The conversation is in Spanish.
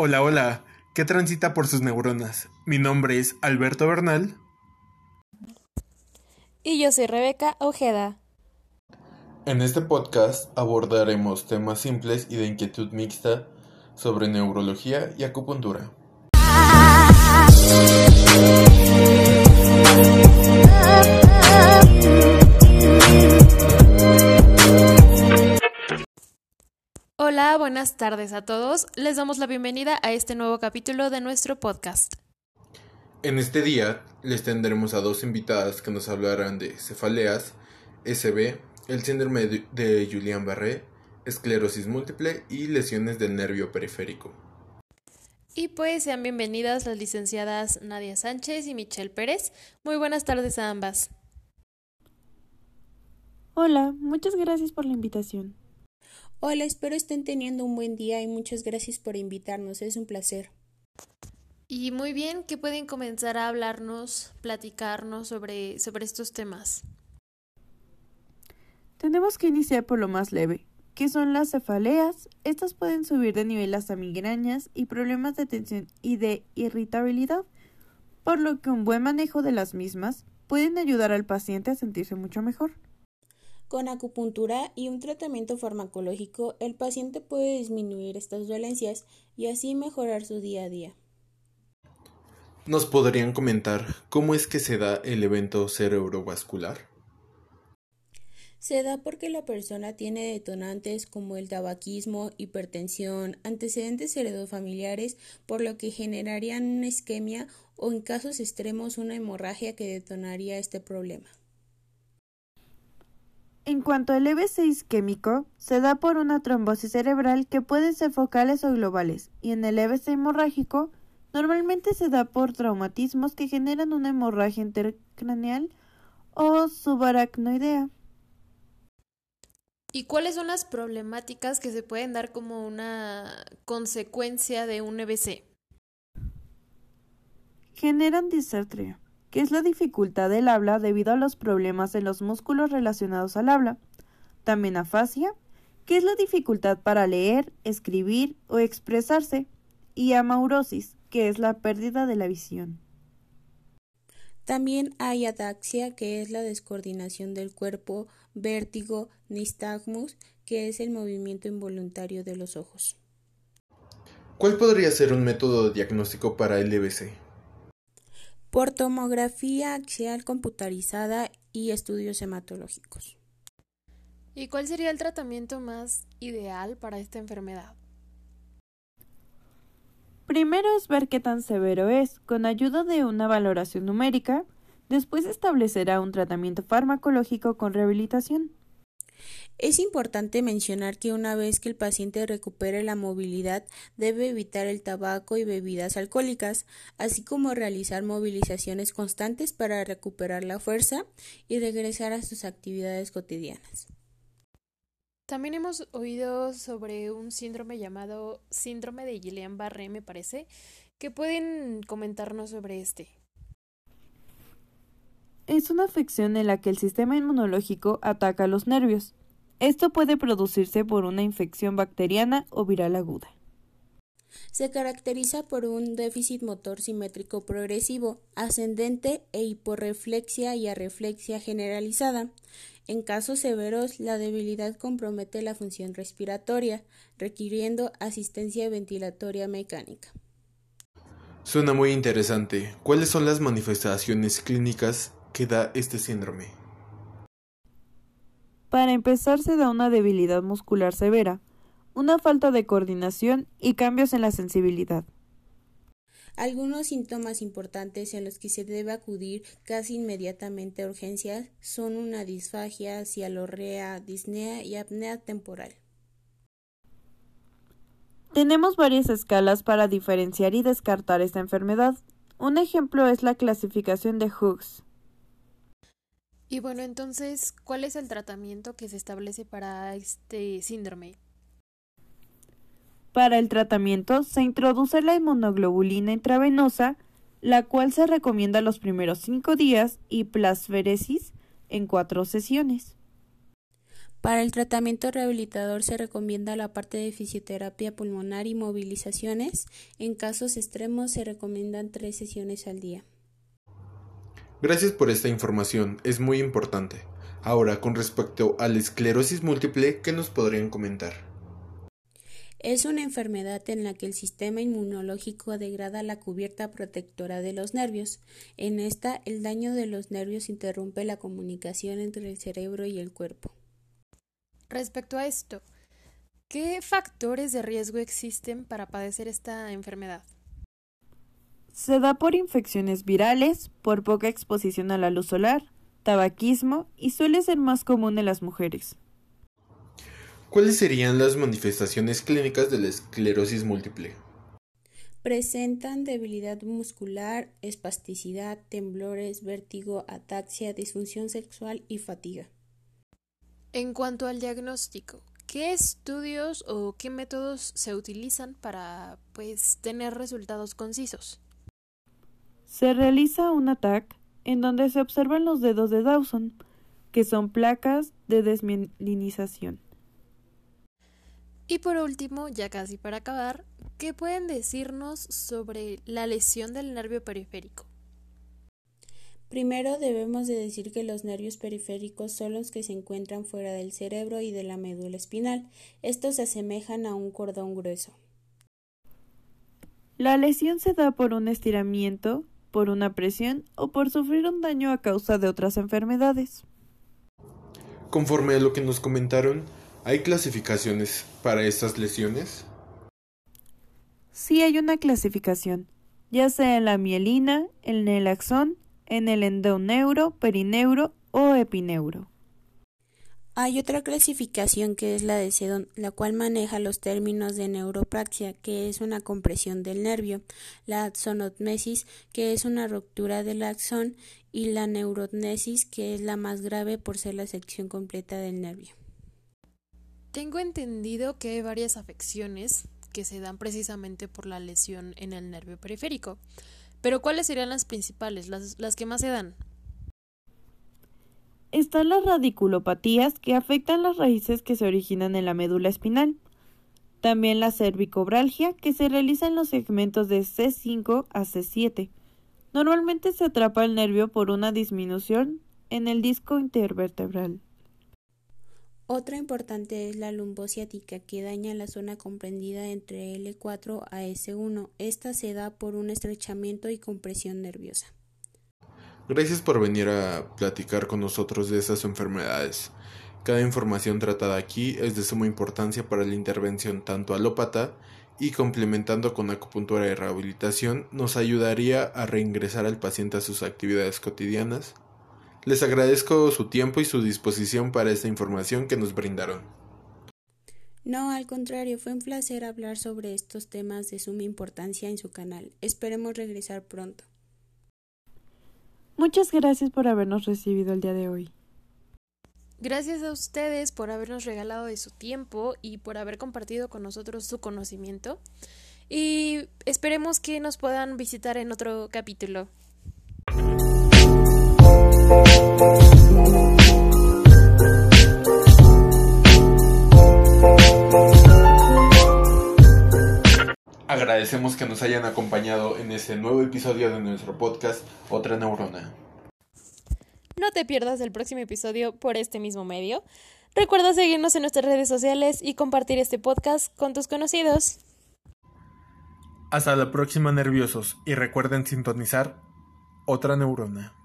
Hola, hola, ¿qué transita por sus neuronas? Mi nombre es Alberto Bernal. Y yo soy Rebeca Ojeda. En este podcast abordaremos temas simples y de inquietud mixta sobre neurología y acupuntura. Buenas tardes a todos. Les damos la bienvenida a este nuevo capítulo de nuestro podcast. En este día les tendremos a dos invitadas que nos hablarán de cefaleas, SB, el síndrome de Julian-Barré, esclerosis múltiple y lesiones del nervio periférico. Y pues sean bienvenidas las licenciadas Nadia Sánchez y Michelle Pérez. Muy buenas tardes a ambas. Hola, muchas gracias por la invitación. Hola, espero estén teniendo un buen día y muchas gracias por invitarnos, es un placer. Y muy bien, que pueden comenzar a hablarnos, platicarnos sobre, sobre estos temas. Tenemos que iniciar por lo más leve, que son las cefaleas. Estas pueden subir de nivel hasta migrañas y problemas de tensión y de irritabilidad, por lo que un buen manejo de las mismas pueden ayudar al paciente a sentirse mucho mejor. Con acupuntura y un tratamiento farmacológico, el paciente puede disminuir estas dolencias y así mejorar su día a día. ¿Nos podrían comentar cómo es que se da el evento cerebrovascular? Se da porque la persona tiene detonantes como el tabaquismo, hipertensión, antecedentes heredofamiliares, por lo que generarían una isquemia o en casos extremos una hemorragia que detonaría este problema. En cuanto al EBC isquémico, se da por una trombosis cerebral que pueden ser focales o globales, y en el EBC hemorrágico, normalmente se da por traumatismos que generan una hemorragia intercraneal o subaracnoidea. ¿Y cuáles son las problemáticas que se pueden dar como una consecuencia de un EBC? Generan disartria que es la dificultad del habla debido a los problemas en los músculos relacionados al habla. También afasia, que es la dificultad para leer, escribir o expresarse. Y amaurosis, que es la pérdida de la visión. También hay ataxia, que es la descoordinación del cuerpo, vértigo, nistagmus, que es el movimiento involuntario de los ojos. ¿Cuál podría ser un método diagnóstico para el EBC? Por tomografía axial computarizada y estudios hematológicos. ¿Y cuál sería el tratamiento más ideal para esta enfermedad? Primero es ver qué tan severo es, con ayuda de una valoración numérica, después establecerá un tratamiento farmacológico con rehabilitación. Es importante mencionar que una vez que el paciente recupere la movilidad debe evitar el tabaco y bebidas alcohólicas, así como realizar movilizaciones constantes para recuperar la fuerza y regresar a sus actividades cotidianas. También hemos oído sobre un síndrome llamado síndrome de Guillain-Barré, me parece, que pueden comentarnos sobre este. Es una afección en la que el sistema inmunológico ataca los nervios. Esto puede producirse por una infección bacteriana o viral aguda. Se caracteriza por un déficit motor simétrico progresivo, ascendente e hiporreflexia y arreflexia generalizada. En casos severos, la debilidad compromete la función respiratoria, requiriendo asistencia ventilatoria mecánica. Suena muy interesante. ¿Cuáles son las manifestaciones clínicas que da este síndrome? Para empezar se da una debilidad muscular severa, una falta de coordinación y cambios en la sensibilidad. Algunos síntomas importantes en los que se debe acudir casi inmediatamente a urgencias son una disfagia, cialorrea, disnea y apnea temporal. Tenemos varias escalas para diferenciar y descartar esta enfermedad. Un ejemplo es la clasificación de Hughes. Y bueno, entonces, ¿cuál es el tratamiento que se establece para este síndrome? Para el tratamiento se introduce la inmunoglobulina intravenosa, la cual se recomienda los primeros cinco días y plasferesis en cuatro sesiones. Para el tratamiento rehabilitador se recomienda la parte de fisioterapia pulmonar y movilizaciones. En casos extremos se recomiendan tres sesiones al día. Gracias por esta información, es muy importante. Ahora, con respecto a la esclerosis múltiple, ¿qué nos podrían comentar? Es una enfermedad en la que el sistema inmunológico degrada la cubierta protectora de los nervios. En esta, el daño de los nervios interrumpe la comunicación entre el cerebro y el cuerpo. Respecto a esto, ¿qué factores de riesgo existen para padecer esta enfermedad? Se da por infecciones virales, por poca exposición a la luz solar, tabaquismo y suele ser más común en las mujeres. ¿Cuáles serían las manifestaciones clínicas de la esclerosis múltiple? Presentan debilidad muscular, espasticidad, temblores, vértigo, ataxia, disfunción sexual y fatiga. En cuanto al diagnóstico, ¿qué estudios o qué métodos se utilizan para pues tener resultados concisos? Se realiza un ATAC en donde se observan los dedos de Dawson, que son placas de desmielinización. Y por último, ya casi para acabar, ¿qué pueden decirnos sobre la lesión del nervio periférico? Primero debemos de decir que los nervios periféricos son los que se encuentran fuera del cerebro y de la médula espinal. Estos se asemejan a un cordón grueso. La lesión se da por un estiramiento, por una presión o por sufrir un daño a causa de otras enfermedades. Conforme a lo que nos comentaron, ¿Hay clasificaciones para estas lesiones? Sí hay una clasificación, ya sea en la mielina, en el axón, en el endoneuro, perineuro o epineuro. Hay otra clasificación que es la de Sedon, la cual maneja los términos de neuropraxia, que es una compresión del nervio, la axonotmesis, que es una ruptura del axón, y la neurotnesis, que es la más grave por ser la sección completa del nervio. Tengo entendido que hay varias afecciones que se dan precisamente por la lesión en el nervio periférico. Pero ¿cuáles serían las principales, las, las que más se dan? Están las radiculopatías que afectan las raíces que se originan en la médula espinal. También la cervicobralgia que se realiza en los segmentos de C5 a C7. Normalmente se atrapa el nervio por una disminución en el disco intervertebral. Otra importante es la lumbociática, que daña la zona comprendida entre L4 a S1. Esta se da por un estrechamiento y compresión nerviosa. Gracias por venir a platicar con nosotros de esas enfermedades. Cada información tratada aquí es de suma importancia para la intervención tanto alópata y complementando con acupuntura y rehabilitación nos ayudaría a reingresar al paciente a sus actividades cotidianas les agradezco su tiempo y su disposición para esta información que nos brindaron. No, al contrario, fue un placer hablar sobre estos temas de suma importancia en su canal. Esperemos regresar pronto. Muchas gracias por habernos recibido el día de hoy. Gracias a ustedes por habernos regalado de su tiempo y por haber compartido con nosotros su conocimiento. Y esperemos que nos puedan visitar en otro capítulo. Agradecemos que nos hayan acompañado en este nuevo episodio de nuestro podcast Otra Neurona. No te pierdas el próximo episodio por este mismo medio. Recuerda seguirnos en nuestras redes sociales y compartir este podcast con tus conocidos. Hasta la próxima, nerviosos, y recuerden sintonizar otra neurona.